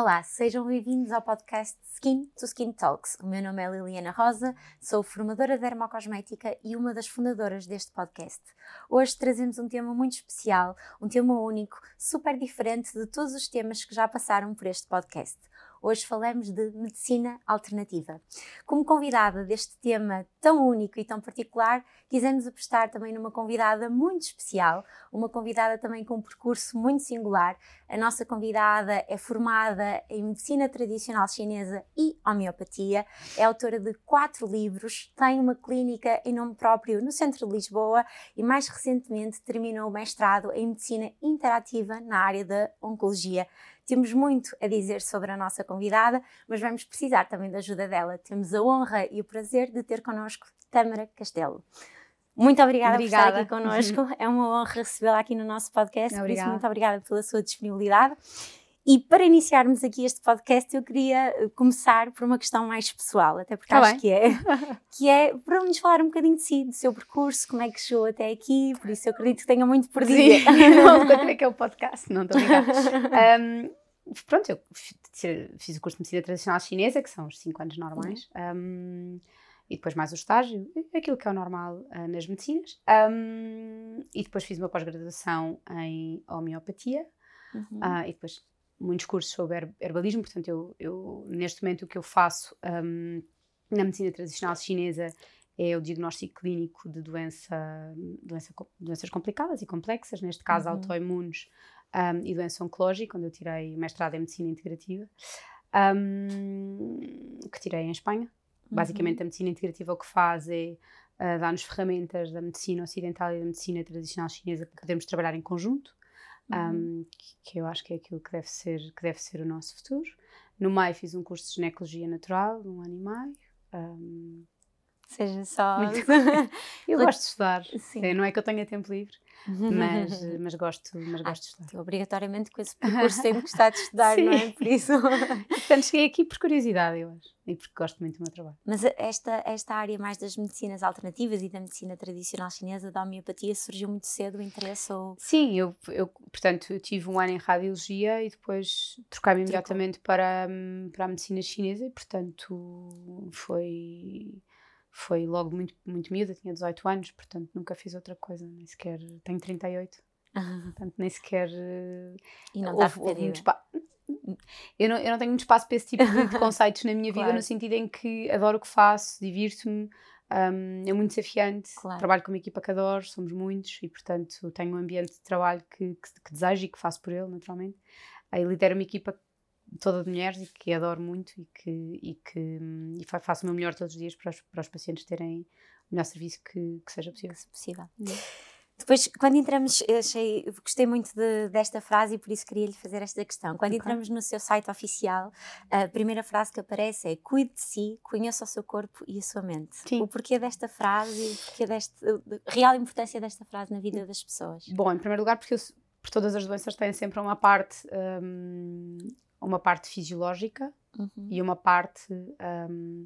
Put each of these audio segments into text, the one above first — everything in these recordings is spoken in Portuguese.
Olá, sejam bem-vindos ao podcast Skin to Skin Talks. O meu nome é Liliana Rosa, sou formadora de dermocosmética e uma das fundadoras deste podcast. Hoje trazemos um tema muito especial, um tema único, super diferente de todos os temas que já passaram por este podcast. Hoje falamos de medicina alternativa. Como convidada deste tema tão único e tão particular, quisemos apostar também numa convidada muito especial, uma convidada também com um percurso muito singular. A nossa convidada é formada em medicina tradicional chinesa e homeopatia, é autora de quatro livros, tem uma clínica em nome próprio no centro de Lisboa e mais recentemente terminou o mestrado em medicina interativa na área da oncologia. Temos muito a dizer sobre a nossa convidada, mas vamos precisar também da ajuda dela. Temos a honra e o prazer de ter connosco Tâmara Castelo. Muito obrigada, obrigada. por estar aqui connosco. É uma honra recebê-la aqui no nosso podcast. Obrigada. Por isso, muito obrigada pela sua disponibilidade. E para iniciarmos aqui este podcast, eu queria eh, começar por uma questão mais pessoal, até porque tá acho bem. que é, que é para nos falar um bocadinho de si, do seu percurso, como é que chegou até aqui, por isso eu acredito que tenha muito por dizer. Sim, não, é que é o podcast, não estou a um, Pronto, eu fiz o curso de medicina tradicional chinesa, que são os 5 anos normais, um, e depois mais o estágio, aquilo que é o normal uh, nas medicinas, um, e depois fiz uma pós-graduação em homeopatia, uhum. uh, e depois muitos cursos sobre herbalismo, portanto, eu, eu neste momento o que eu faço um, na medicina tradicional chinesa é o diagnóstico clínico de doença, doença, doenças complicadas e complexas, neste caso uhum. autoimunes um, e doença oncológica, onde eu tirei mestrado em medicina integrativa, um, que tirei em Espanha. Uhum. Basicamente, a medicina integrativa o que faz é uh, dar-nos ferramentas da medicina ocidental e da medicina tradicional chinesa para podermos trabalhar em conjunto um, que, que, eu acho que é aquilo que deve ser, que deve ser o nosso futuro. No meio fiz um curso de ginecologia natural, um ano e meio. Um, Seja só. eu gosto de estudar. Sim. Não é que eu tenha tempo livre, mas, mas, gosto, mas gosto de estudar. Obrigatoriamente com esse percurso sempre gostar de estudar, Sim. não é? Por isso. Portanto, cheguei aqui por curiosidade, eu acho, e porque gosto muito do meu trabalho. Mas esta, esta área mais das medicinas alternativas e da medicina tradicional chinesa, da homeopatia, surgiu muito cedo o interesse? Ou... Sim, eu, eu, portanto, eu tive um ano em radiologia e depois troquei-me imediatamente para, para a medicina chinesa e, portanto, foi foi logo muito, muito miúda, tinha 18 anos, portanto nunca fiz outra coisa, nem sequer. Tenho 38, uhum. portanto nem sequer. E não houve, houve muito espaço. Eu não, eu não tenho muito espaço para esse tipo de, de conceitos na minha claro. vida, no sentido em que adoro o que faço, divirto-me, um, é muito desafiante. Claro. Trabalho com uma equipa que adoro, somos muitos e, portanto, tenho um ambiente de trabalho que, que, que desejo e que faço por ele, naturalmente. Aí lidero uma equipa toda de mulheres e que adoro muito e que, e que e faço o meu melhor todos os dias para os, para os pacientes terem o melhor serviço que, que seja possível. Que possível. Uhum. Depois, quando entramos, achei, gostei muito de, desta frase e por isso queria lhe fazer esta questão. Quando okay. entramos no seu site oficial, a primeira frase que aparece é cuide de si, conheça o seu corpo e a sua mente. Sim. O porquê desta frase, o porquê desta, a real importância desta frase na vida das pessoas? Bom, em primeiro lugar, porque eu, por todas as doenças têm sempre uma parte hum, uma parte fisiológica uhum. e uma parte um,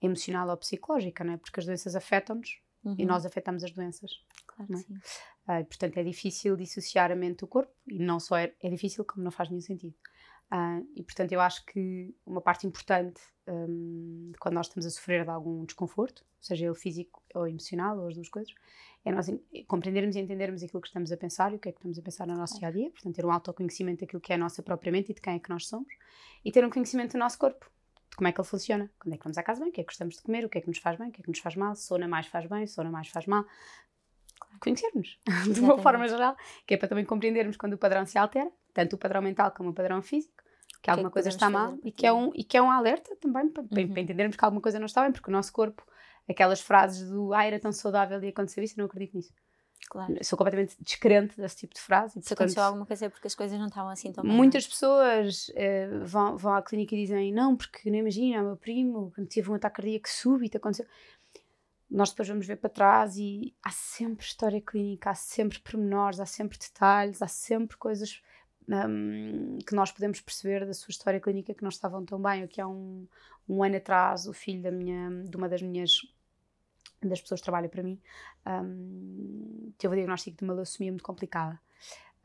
emocional ou psicológica, não é? Porque as doenças afetam-nos uhum. e nós afetamos as doenças. Claro é? Uh, portanto, é difícil dissociar a mente do corpo e não só é, é difícil, como não faz nenhum sentido. Uh, e portanto, eu acho que uma parte importante um, de quando nós estamos a sofrer de algum desconforto, seja ele físico ou emocional, ou as duas coisas, é nós compreendermos e entendermos aquilo que estamos a pensar e o que é que estamos a pensar no nosso dia a dia, portanto, ter um autoconhecimento daquilo que é a nossa própria mente e de quem é que nós somos, e ter um conhecimento do nosso corpo, de como é que ele funciona, quando é que vamos à casa bem, o que é que gostamos de comer, o que é que nos faz bem, o que é que nos faz mal, sona mais faz bem, sona mais faz mal. Conhecermos, de uma forma geral, que é para também compreendermos quando o padrão se altera, tanto o padrão mental como o padrão físico, que, que alguma é que coisa está mal e que, é um, e que é um alerta também para, uhum. para, entendermos que alguma coisa não está bem, porque o nosso corpo, aquelas frases do ah, era tão saudável e aconteceu isso, eu não acredito nisso. Claro. Sou completamente descrente desse tipo de frase. Se portanto, aconteceu alguma coisa é porque as coisas não estavam assim tão bem. Muitas pessoas eh, vão, vão à clínica e dizem: Não, porque não imagina, o meu primo teve um ataque cardíaco súbito, aconteceu. Nós depois vamos ver para trás e há sempre história clínica, há sempre pormenores, há sempre detalhes, há sempre coisas um, que nós podemos perceber da sua história clínica que não estavam tão bem. Aqui há um, um ano atrás, o filho da minha, de uma das minhas das pessoas que trabalham para mim, um, teve o diagnóstico de uma leucemia muito complicada.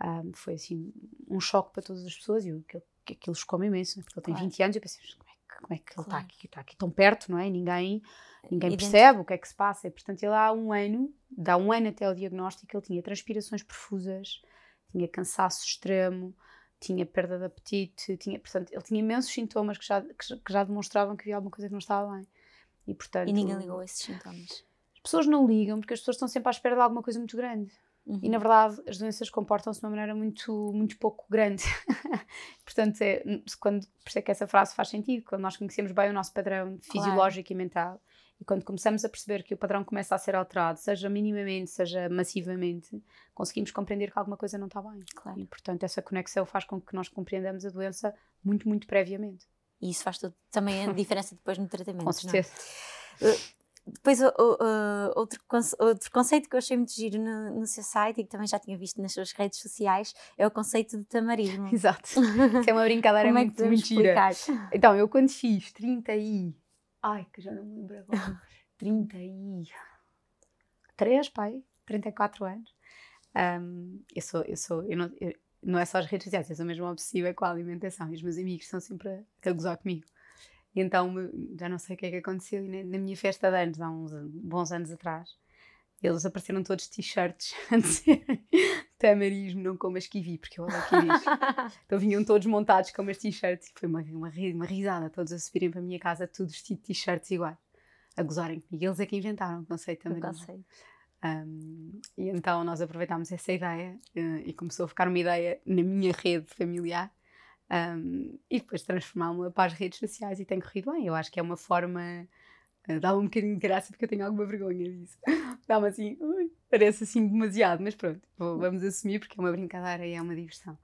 Um, foi assim um choque para todas as pessoas e o que aquilo chocou imenso, porque ele tem Claro. 20 anos e eu pensei, "Mas como é que, como é que ele está aqui, está aqui tão perto, não é? Ninguém, ninguém percebe o que é que se passa. E, portanto, ele há um ano, dá um ano até ao diagnóstico, ele tinha transpirações profusas, tinha cansaço extremo, tinha perda de apetite, tinha, portanto, ele tinha imensos sintomas que já, que, já- demonstravam que havia alguma coisa que não estava bem. E, portanto, E ninguém ligou a esses sintomas. as pessoas não ligam porque as pessoas estão sempre à espera de alguma coisa muito grande. Uhum. E na verdade as doenças comportam-se de uma maneira muito, muito pouco grande. Portanto, é, quando, por isso é que essa frase faz sentido, quando nós conhecemos bem o nosso padrão fisiológico e mental e quando começamos a perceber que o padrão começa a ser alterado, seja minimamente, seja massivamente, conseguimos compreender que alguma coisa não está bem. Claro. E portanto essa conexão faz com que nós compreendamos a doença muito, muito previamente. E isso faz todo, também a diferença depois no tratamento. Com não é? certeza. Depois, o- o- o- outro, conce- outro conceito que eu achei muito giro no, no seu site e que também já tinha visto nas suas redes sociais é o conceito de tamarismo. Exato. Isso é uma brincadeira Como é que muito podemos mentira. explicar? Então, eu quando fiz 30 e. Ai, que já não me lembro agora. 30 e. 3, pai? 34 anos. Ahm, eu sou. Eu sou eu não, eu- não é só as redes sociais, eu sou mesmo obsessiva com a alimentação e os meus amigos estão sempre a, a gozar comigo. E então, já não sei o que é que aconteceu. E na, na minha festa de anos, há uns bons anos atrás, eles apareceram todos t-shirts a dizer tamarismo, não comas kiwi, porque eu odeio kiwis. Então vinham todos montados com umas t-shirts e foi uma, uma, uma risada, todos a subirem para a minha casa, tudo vestido de t-shirts iguais, a gozarem comigo. Eles é que inventaram o conceito O também. conceito. Um, e então nós aproveitámos essa ideia eh, e começou a ficar uma ideia na minha rede familiar um, e depois transformámos-la para as redes sociais e tem corrido bem. Eu acho que é uma forma. eh, Dá-me um bocadinho de graça porque eu tenho alguma vergonha disso. Dá-me assim, ui, parece assim demasiado, mas pronto, vou- vamos assumir porque é uma brincadeira e é uma diversão.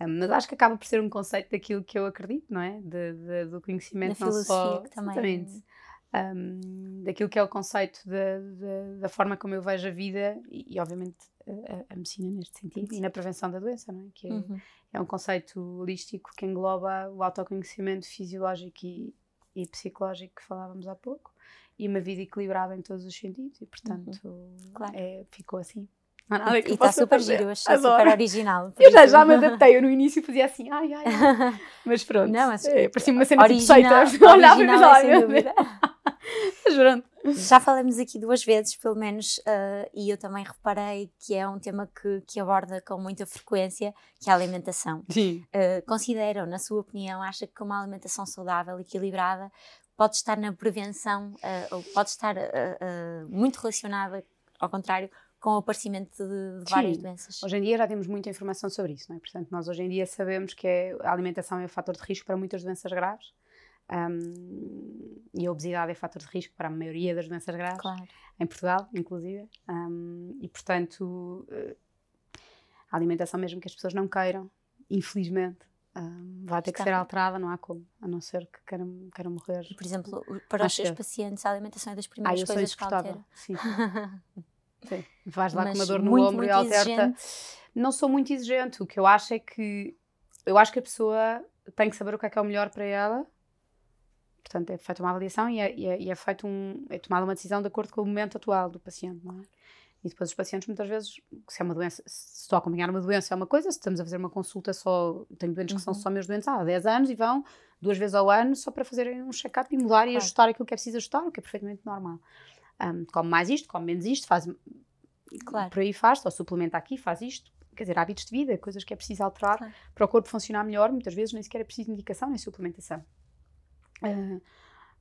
Um, mas acho que acaba por ser um conceito daquilo que eu acredito, não é? De, de- do conhecimento Da não só. também- Exatamente um, daquilo que é o conceito da, da, da forma como eu vejo a vida e, e, obviamente a, a- a medicina neste sentido e na prevenção da doença, não é? Que é, Uhum. é um conceito holístico que engloba o autoconhecimento fisiológico e, e psicológico que falávamos há pouco e uma vida equilibrada em todos os sentidos e portanto Uhum. Claro. é, ficou assim. Não há nada que E eu está possa super fazer. giro, eu achei Adoro. super original. Eu já, já me adaptei, eu no início fazia assim, ai, ai, ai. Mas pronto, Não, mas é, parecia uma cena original, tipo seita. Olhava e pensava. Mas pronto. Já falamos aqui duas vezes, pelo menos, ah, e eu também reparei que é um tema que, que aborda com muita frequência, que é a alimentação. Sim. Uh, consideram, na sua opinião, acha que uma alimentação saudável, equilibrada, pode estar na prevenção, uh, ou pode estar uh, muito relacionada, ao contrário, com o aparecimento de, de várias Sim. doenças? Hoje em dia já temos muita informação sobre isso, não é? Portanto, nós hoje em dia sabemos que é- a alimentação é um fator de risco para muitas doenças graves. hum, e a obesidade é fator de risco para a maioria das doenças graves, Claro, em Portugal, inclusive. hum, e, portanto, a alimentação, mesmo que as pessoas não queiram, infelizmente, vai ter que ser alterada, não há como, a não ser que queiram, queiram morrer. por exemplo, para os seus pacientes, a alimentação é das Ah, primeiras sou coisas que altera. Sim. Sim. Vais lá com Mas uma dor no muito, ombro e muito alterta. exigente. não sou muito exigente. O que eu acho é que eu acho que a pessoa tem que saber o que é que é o melhor para ela. Portanto, é feita uma avaliação e é, e é, e é feito um, é tomada uma decisão de acordo com o momento atual do paciente, não é? E depois os pacientes muitas vezes, se é uma doença, se estou a acompanhar uma doença é uma coisa, se estamos a fazer uma consulta só, tenho doentes que são Uhum. só meus doentes há 10 anos e vão duas vezes ao ano só para fazerem um check-up e mudar e Claro. ajustar aquilo que é preciso ajustar, o que é perfeitamente normal. Um, come mais isto, come menos isto, faz Claro. por aí faz, só suplementa aqui, faz isto. Quer dizer, hábitos de vida, coisas que é preciso alterar Claro. para o corpo funcionar melhor, muitas vezes nem sequer é preciso medicação nem suplementação. Ah,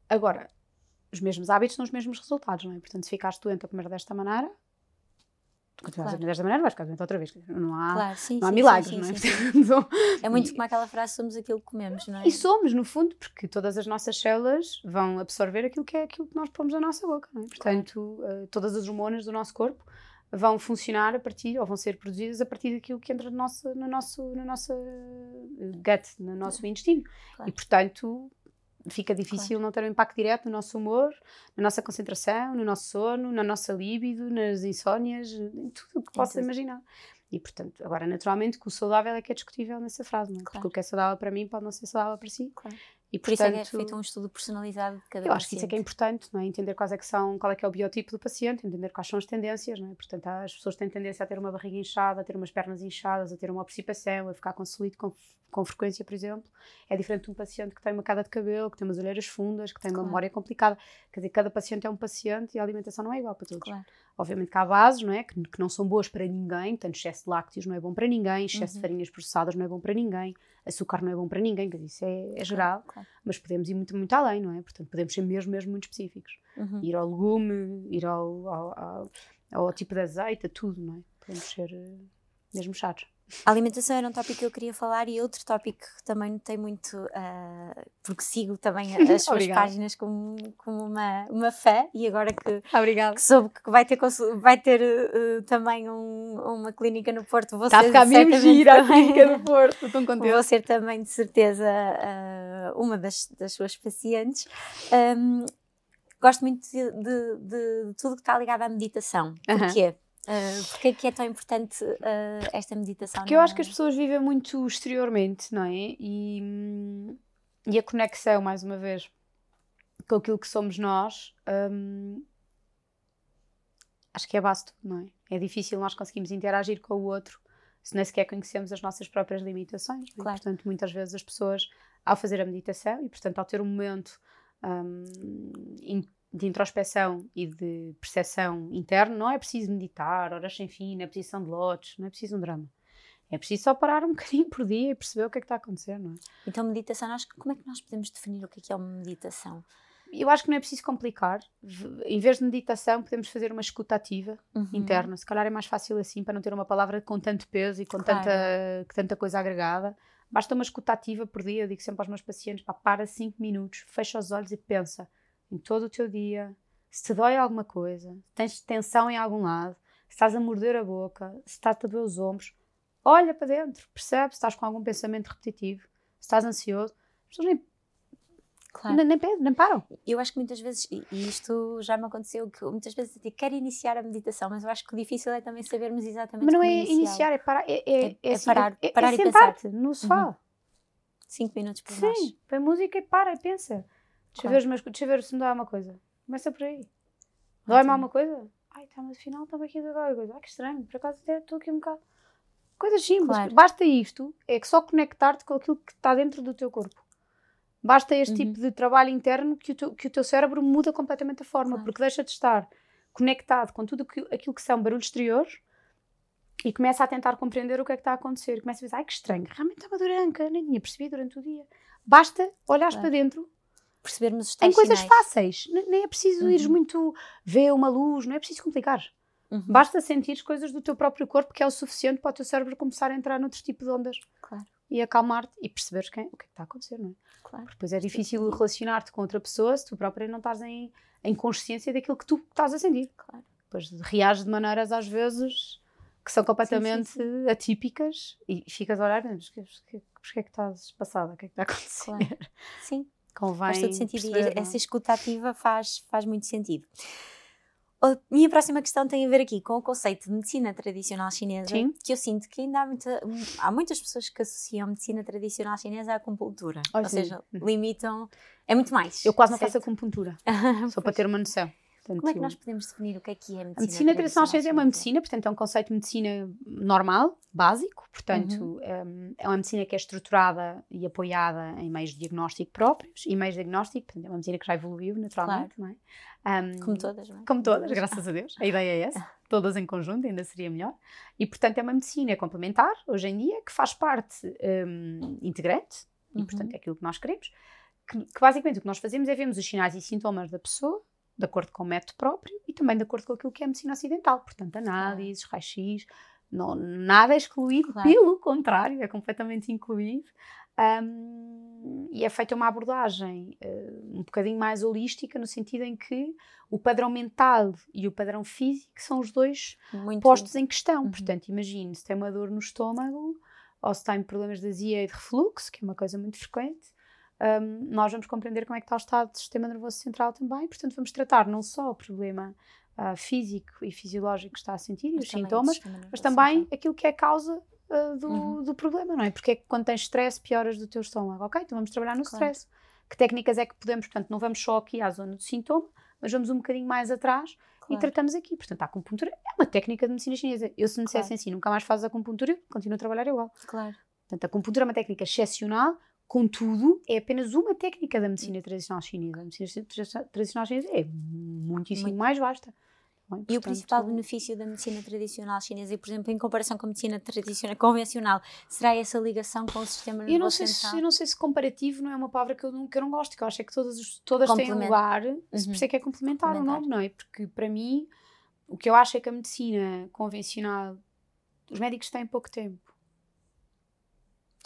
agora, os mesmos hábitos são os mesmos resultados, não é? Portanto, se ficares doente a comer desta maneira, continuas Claro. a desta maneira, vais ficar doente outra vez. Não há, Claro, sim, não há sim, milagres, sim, não é? Portanto, É muito como aquela frase: somos aquilo que comemos, não é? e somos, no fundo, porque todas as nossas células vão absorver aquilo que é aquilo que nós pomos na nossa boca. Não é? Portanto, eh, todas as hormonas do nosso corpo vão funcionar a partir, ou vão ser produzidas a partir daquilo que entra no nosso, no nosso, no nosso eh, gut, no nosso intestino. Claro. E, portanto, fica difícil não ter um impacto direto no nosso humor, na nossa concentração, no nosso sono, na nossa libido, nas insónias, em tudo o que possa imaginar. E, portanto, agora, naturalmente, que o saudável é que é discutível nessa frase, não é? Claro. Porque o que é saudável para mim pode não ser saudável para si. Claro. E, Por isso é que é portanto, feito um estudo personalizado de cada eu acho que isso é que é paciente. importante, não é? Entender quais é que são, qual é que é o biotipo do paciente, entender quais são as tendências, não é? Portanto, as pessoas têm tendência a ter uma barriga inchada, a ter umas pernas inchadas, a ter uma obstipação, a ficar com celulite, com com frequência, por exemplo, é diferente de um paciente que tem uma queda de cabelo, que tem umas olheiras fundas, que tem Claro. uma memória complicada. Quer dizer, cada paciente é um paciente e a alimentação não é igual para todos. Claro. Obviamente que há bases, não é? Que, que não são boas para ninguém, tanto excesso de lácteos não é bom para ninguém, excesso Uhum. de farinhas processadas não é bom para ninguém, açúcar não é bom para ninguém, dizer, isso é, é geral, Claro. mas podemos ir muito, muito além, não é? Portanto, podemos ser mesmo, mesmo muito específicos. Uhum. Ir ao legume, ir ao, ao, ao- ao tipo de azeite, a tudo, não é? Podemos ser eh, mesmo chatos. A alimentação era um tópico que eu queria falar e outro tópico que também notei muito, ah, porque sigo também as suas páginas como, como uma, uma fã e agora que, que soube que vai ter, vai ter eh, também um- uma clínica no Porto, vou Está a ser ficar mesmo gira a também- clínica do Porto, estou contente. Vou ser também, de certeza, ah, uma das, das suas pacientes. Ahm, gosto muito de, de- de tudo que está ligado à meditação. Porquê? Ah, Porquê é que é tão importante ah, esta meditação? Porque eu acho que as pessoas vivem muito exteriormente, não é? E, hum, e a conexão, mais uma vez, com aquilo que somos nós, hum, acho que é a base de tudo, não é? É difícil nós conseguirmos interagir com o outro se nem sequer conhecemos as nossas próprias limitações. é? Claro. Portanto, muitas vezes as pessoas, ao fazer a meditação e, portanto, ao ter um momento hum, in- de introspeção e de percepção interna, não é preciso meditar, horas sem fim, na posição de lotes, não é preciso um drama. É preciso só parar um bocadinho por dia e perceber o que é que está a acontecer, não é? Então, meditação, nós, como é que nós podemos definir o que é, que é uma meditação? Eu acho que não é preciso complicar. Em vez de meditação, podemos fazer uma escuta ativa Uhum. interna. Se calhar é mais fácil assim, para não ter uma palavra com tanto peso e com Claro. tanta, tanta coisa agregada. Basta uma escuta ativa por dia. Eu digo sempre aos meus pacientes: pá, para 5 minutos, fecha os olhos e pensa em todo o teu dia. Se te dói alguma coisa, se tens tensão em algum lado, se estás a morder a boca, se estás a doer os ombros, olha para dentro, percebe se estás com algum pensamento repetitivo, se estás ansioso. As pessoas nem, Claro. nem, nem, pensam, nem param. Eu acho que muitas vezes, e e isto já me aconteceu, que muitas vezes eu quero iniciar a meditação, mas eu acho que o difícil é também sabermos exatamente Mas não é iniciar, é parar. É, é, É- é assim, parar- é, parar é e pensar. no sofá. Cinco minutos por nós. Sim, põe música e para e pensa. Deixa, Claro. ver, os meus- deixa ver se me dá uma coisa. Começa por aí. Dói-me alguma coisa? Ai, tá, mas afinal está-me aqui a doer qualquer coisa. Ai, que estranho, por acaso até estou aqui um bocado. Coisas simples. Claro. Basta isto, é que só conectar-te com aquilo que está dentro do teu corpo. Basta este Uhum. tipo de trabalho interno que o, teu, que o teu cérebro muda completamente a forma, Claro. porque deixa de estar conectado com tudo aquilo, aquilo que são barulhos exteriores e começa a tentar compreender o que é que está a acontecer. Começa a pensar, ai que estranho, realmente está uma dor anca, nem tinha percebido durante o dia. Basta olhares Claro. para dentro Percebermos os em tais coisas sinais. fáceis. Nem é preciso ires Uhum. muito ver uma luz, não é preciso complicar. Uhum. Basta sentir coisas do teu próprio corpo que é o suficiente para o teu cérebro começar a entrar noutro tipo de ondas Claro, e acalmar-te e perceberes quem, o que é que está a acontecer, não é? claro. Porque depois é difícil relacionar-te com outra pessoa se tu própria não estás em, em consciência daquilo que tu estás a sentir. claro. Depois reages de maneiras às vezes que são completamente sim, atípicas e ficas a olhar, mas porquê é que estás passada? O que é que está a acontecer? Claro. Sim, Convém faz todo sentido e perceber, não é? essa escuta ativa faz, faz muito sentido. A minha próxima questão tem a ver aqui com o conceito de medicina tradicional chinesa, Sim. que eu sinto que ainda há, muita- há muitas pessoas que associam medicina tradicional chinesa à acupuntura, Oh, ou sim. seja, limitam, é muito mais. Eu quase não certo? faço acupuntura, só para ter uma noção. Como é que Portanto, nós podemos definir o que é que é medicina, A medicina tradicional chinesa é uma medicina, portanto é um conceito de medicina normal, básico, portanto Uhum. um, é uma medicina que é estruturada e apoiada em meios de diagnóstico próprios e meios de diagnóstico, portanto é uma medicina que já evoluiu naturalmente, não é? Um, Como todas, não é? como todas, graças a Deus, a ideia é essa, todas em conjunto ainda seria melhor, e portanto é uma medicina complementar, hoje em dia, que faz parte um, integrante, e Uhum. portanto é aquilo que nós queremos, que, que basicamente o que nós fazemos é vermos os sinais e sintomas da pessoa, de acordo com o método próprio e também de acordo com aquilo que é a medicina ocidental. Portanto, análises, raio-x, não- nada é excluído, Claro. pelo contrário, é completamente incluído. Ahm, e é feita uma abordagem eh, um bocadinho mais holística, no sentido em que o padrão mental e o padrão físico são os dois Muito postos em questão. Uhum. Portanto, imagine se tem uma dor no estômago ou se tem problemas de azia e de refluxo, que é uma coisa muito frequente, hum, nós vamos compreender como é que está o estado do sistema nervoso central também, portanto vamos tratar não só o problema ah, físico e fisiológico que está a sentir e os sintomas, mas também central. aquilo que é a causa ah, do, Uhum. do problema, não é? Porque é que quando tens stress pioras do teu estômago, ok? Então vamos trabalhar no Claro. stress. Que técnicas é que podemos, portanto, não vamos só aqui à zona do sintoma, mas vamos um bocadinho mais atrás e Claro. tratamos aqui. Portanto, a acupuntura é uma técnica de medicina chinesa. Eu, se me Claro. dissessem assim, nunca mais fazes acupuntura, continuo a trabalhar igual. Claro. Portanto, a acupuntura é uma técnica excepcional, contudo, é apenas uma técnica da medicina tradicional chinesa. A medicina tradicional chinesa é muitíssimo muito. mais vasta. Bem, portanto, e o principal benefício da medicina tradicional chinesa, e por exemplo, em comparação com a medicina tradicional convencional, será essa ligação com o sistema nervoso eu não sei central? Se, eu não sei se comparativo não é uma palavra que eu não, que eu não gosto, que eu acho é que todas, todas têm lugar, uhum. por isso é que é complementar, complementar o nome, não é? Porque para mim, o que eu acho é que a medicina convencional, os médicos têm pouco tempo.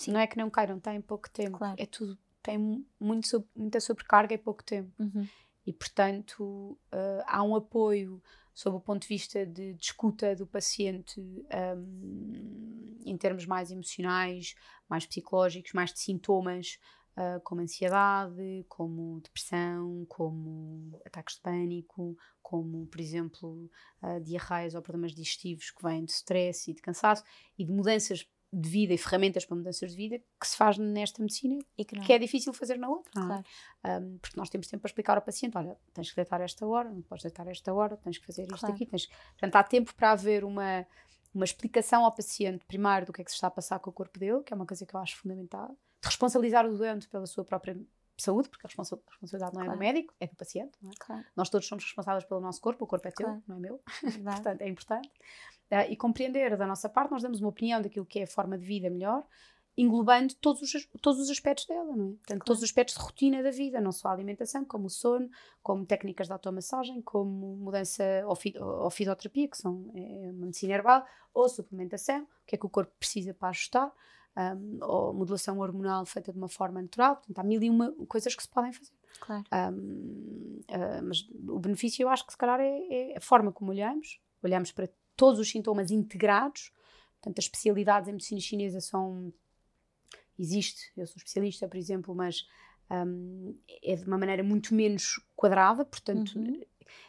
Sim. Não é que não queiram, têm pouco tempo. Claro. É tudo, tem muito, muita sobrecarga e pouco tempo. Uhum. E portanto, uh, há um apoio sob o ponto de vista de, de escuta do paciente um, em termos mais emocionais, mais psicológicos, mais de sintomas, uh, como ansiedade, como depressão, como ataques de pânico, como, por exemplo, uh, diarreias ou problemas digestivos que vêm de stress e de cansaço e de mudanças de vida e ferramentas para mudanças de vida que se faz nesta medicina e que, que é difícil fazer na outra. É? Claro. Um, porque nós temos tempo para explicar ao paciente: olha, tens que deitar esta hora, não podes deitar esta hora, tens que fazer isto claro. aqui. Tens... Portanto, há tempo para haver uma, uma explicação ao paciente, primeiro, do que é que se está a passar com o corpo dele, que é uma coisa que eu acho fundamental, de responsabilizar o doente pela sua própria saúde, porque a responsabilidade não é claro. do médico, é do paciente. É? Nós todos somos responsáveis pelo nosso corpo, o corpo é teu, não é meu. Portanto, é importante. Uh, e compreender da nossa parte, nós damos uma opinião daquilo que é a forma de vida melhor, englobando todos os, todos os aspectos dela, não é? Portanto, todos os aspectos de rotina da vida, não só a alimentação, como o sono, como técnicas de automassagem, como mudança ou, fi, ou fisioterapia, que são é, uma medicina herbal, ou suplementação, o que é que o corpo precisa para ajustar um, ou modulação hormonal feita de uma forma natural. Portanto, há mil e uma coisas que se podem fazer. Claro. Um, uh, mas o benefício, eu acho que se calhar é, é, a forma como olhamos. Olhamos para todos os sintomas integrados. Portanto, as especialidades em medicina chinesa são. Existe, eu sou especialista, por exemplo, mas um, é de uma maneira muito menos quadrada. Portanto, uhum.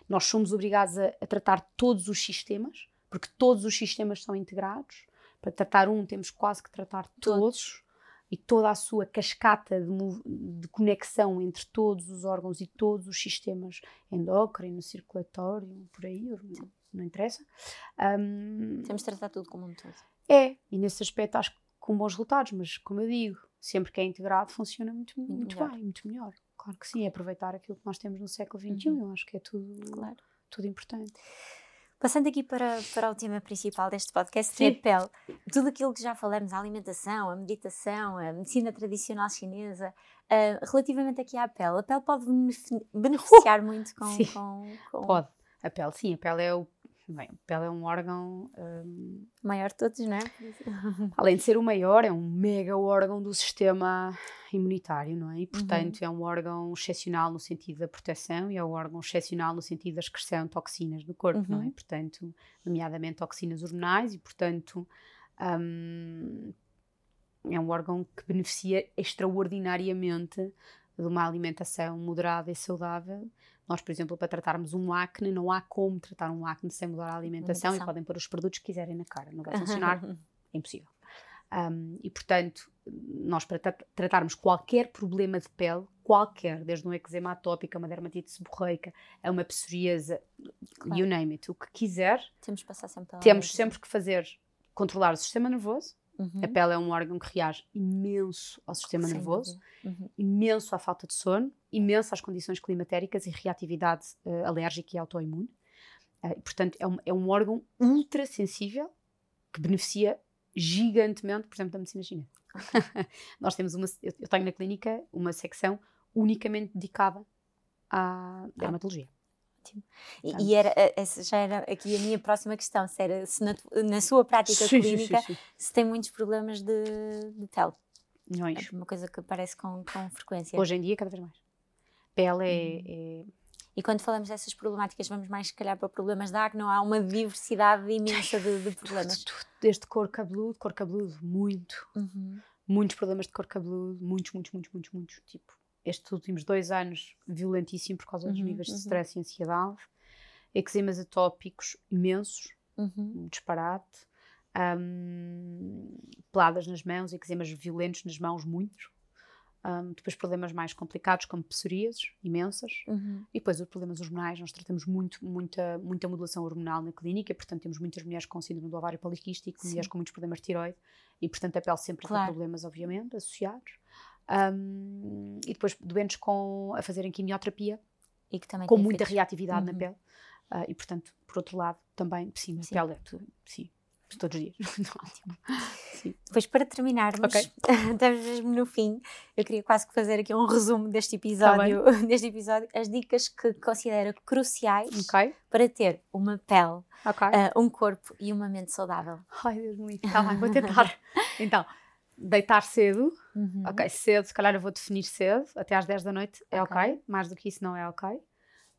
nós somos obrigados a, a tratar todos os sistemas, porque todos os sistemas são integrados para tratar um, temos quase que tratar todos, todos e toda a sua cascata de, de, conexão entre todos os órgãos e todos os sistemas endócrino, circulatório, por aí, não, interessa. Um, temos de tratar tudo como um todo. É, e nesse aspecto acho que com bons resultados, mas como eu digo, sempre que é integrado funciona muito, muito, muito bem, muito melhor. Claro que sim, é aproveitar aquilo que nós temos no século XXI, uhum. eu acho que é tudo, claro. tudo importante. Passando aqui para, para o tema principal deste podcast, que é a pele. Tudo aquilo que já falamos, a alimentação, a meditação, a medicina tradicional chinesa, uh, relativamente aqui à pele, a pele pode beneficiar uh, muito com, com, com, Pode. A pele, sim, a pele é o Bem, a pele é um órgão. Um, maior de todos, não é? Além de ser o maior, é um mega órgão do sistema imunitário, não é? E, portanto, uhum. é um órgão excepcional no sentido da proteção e é um órgão excepcional no sentido da excreção de toxinas do corpo, uhum. não é? Uhum. Portanto, nomeadamente toxinas hormonais e, portanto, um, é um órgão que beneficia extraordinariamente de uma alimentação moderada e saudável nós, por exemplo, para tratarmos um acne, não há como tratar um acne sem mudar a alimentação, alimentação. e podem pôr os produtos que quiserem na cara. Não vai funcionar, é impossível. Um, e, portanto, nós para tra tratarmos qualquer problema de pele, qualquer, desde um eczema atópico, uma dermatite seborreica, a uma psoríase, claro. you name it, o que quiser, temos, sempre temos sempre que fazer, controlar o sistema nervoso, Uhum. A pele é um órgão que reage imenso ao sistema Sem nervoso, uhum. imenso à falta de sono, imenso às condições climatéricas e reatividade uh, alérgica e autoimune. Uh, portanto, é um, é um órgão ultra sensível que beneficia gigantemente, por exemplo, da medicina chinesa. Nós temos uma, eu, eu tenho na clínica uma secção unicamente dedicada à dermatologia. Ótimo. E, e, era, essa já era aqui a minha próxima questão, se era se na, na sua prática sim, clínica sim, sim, se tem muitos problemas de, de pele. Milhões. É uma coisa que aparece com, com frequência. Hoje em dia, cada vez mais. Pele é, hum. é... E quando falamos dessas problemáticas, vamos mais, se calhar, para problemas da acne, não há uma diversidade imensa de, de problemas. Tudo, tudo, desde cor cabeludo, cor cabeludo, muito. Uhum. Muitos problemas de cor cabeludo, muitos, muitos, muitos, muitos, muitos. Tipo, estes últimos dois anos violentíssimo por causa dos uhum, níveis de uhum. stress e ansiedade, eczemas atópicos imensos, uhum. disparate, um, peladas nas mãos, eczemas violentos nas mãos, muitos. Um, depois problemas mais complicados, como psoríases, imensas. Uhum. E depois os problemas hormonais, nós tratamos muito, muita, muita modulação hormonal na clínica, portanto temos muitas mulheres com síndrome do ovário poliquístico, Sim. mulheres com muitos problemas de tiroide, e portanto a pele sempre Claro. tem problemas, obviamente, associados. Um, e depois doentes com, a fazerem quimioterapia, E que também com muita efeitos. reatividade Uhum. na pele. Ah, e portanto, por outro lado, também, sim, Sim. pele é tudo, sim, todos os dias. sim. Depois, para terminarmos, Ok. estamos mesmo no fim, eu queria quase que fazer aqui um resumo deste Tá episódio, deste episódio, as dicas que considero cruciais Ok, para ter uma pele, ok. ah, um corpo e uma mente saudável. Ai, Deus me livre. Tá bem, vou tentar. então, deitar cedo. Uhum. Ok, cedo, se calhar eu vou definir cedo, até às 10 da noite é Ok. ok, mais do que isso não é ok.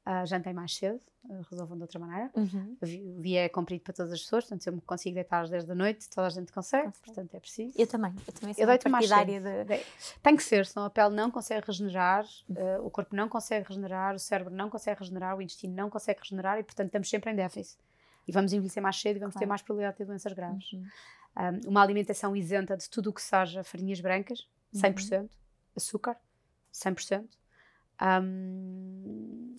Uh, jantei mais cedo, uh, resolvam de outra maneira. Uhum. O dia é comprido para todas as pessoas, portanto, se eu me consigo deitar às 10 da noite, toda a gente consegue, Consegue. portanto é preciso. Eu também, eu também sou Eu deito mais cedo. de... Tem que ser, senão a pele não consegue regenerar, uh, o corpo não consegue regenerar, o cérebro não consegue regenerar, o intestino não consegue regenerar e, portanto, estamos sempre em déficit. E vamos envelhecer mais cedo e vamos ter Claro. mais probabilidade de ter doenças graves. Uhum. Um, uma alimentação isenta de tudo o que seja farinhas brancas, Uhum. 100%, açúcar, 100%. Um,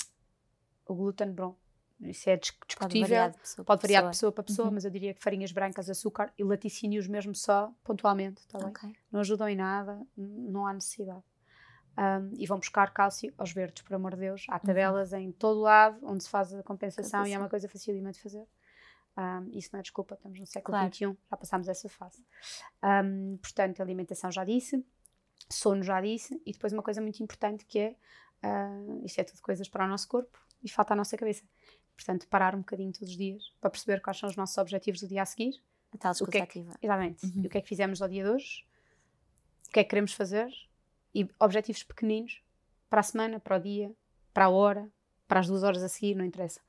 o glúten, bom, isso é dis- Pode discutível, variar de pessoa pode para variar de pessoa. para pessoa, Uhum. mas eu diria que farinhas brancas, açúcar e laticínios mesmo só pontualmente, tá bem? Ok. Não ajudam em nada, não há necessidade. Um, e vão buscar cálcio aos verdes, por amor de Deus. Há tabelas em todo lado onde se faz a compensação e é uma coisa facilíssima de fazer. Um, isso não é desculpa, estamos no século Claro. XXI, já passámos essa fase. Um, portanto, alimentação já disse, sono já disse, e depois uma coisa muito importante que é, ah, isto é tudo coisas para o nosso corpo e falta a nossa cabeça. Portanto, parar um bocadinho todos os dias para perceber quais são os nossos objetivos do dia a seguir. A tal O que é que- ativa. Exatamente. Uhum. E o que é que fizemos ao dia de hoje? O que é que queremos fazer? E objetivos pequeninos para a semana, para o dia, para a hora, para as duas horas a seguir, não interessa.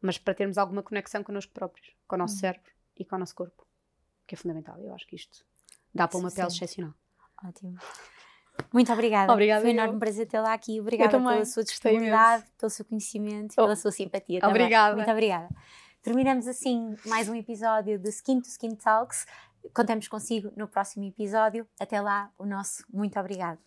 Mas para termos alguma conexão connosco próprios, com o nosso Uhum. cérebro e com o nosso corpo, que é fundamental. Eu acho que isto dá para uma pele Suficiente. excepcional. Ótimo. Muito obrigada. Obrigada, Foi um enorme prazer tê-la aqui. Obrigada pela sua disponibilidade, pelo seu conhecimento, Oh. pela sua simpatia também. Obrigada. Muito obrigada. Terminamos assim mais um episódio de Skin to Skin Talks. Contamos consigo no próximo episódio. Até lá, o nosso muito obrigado.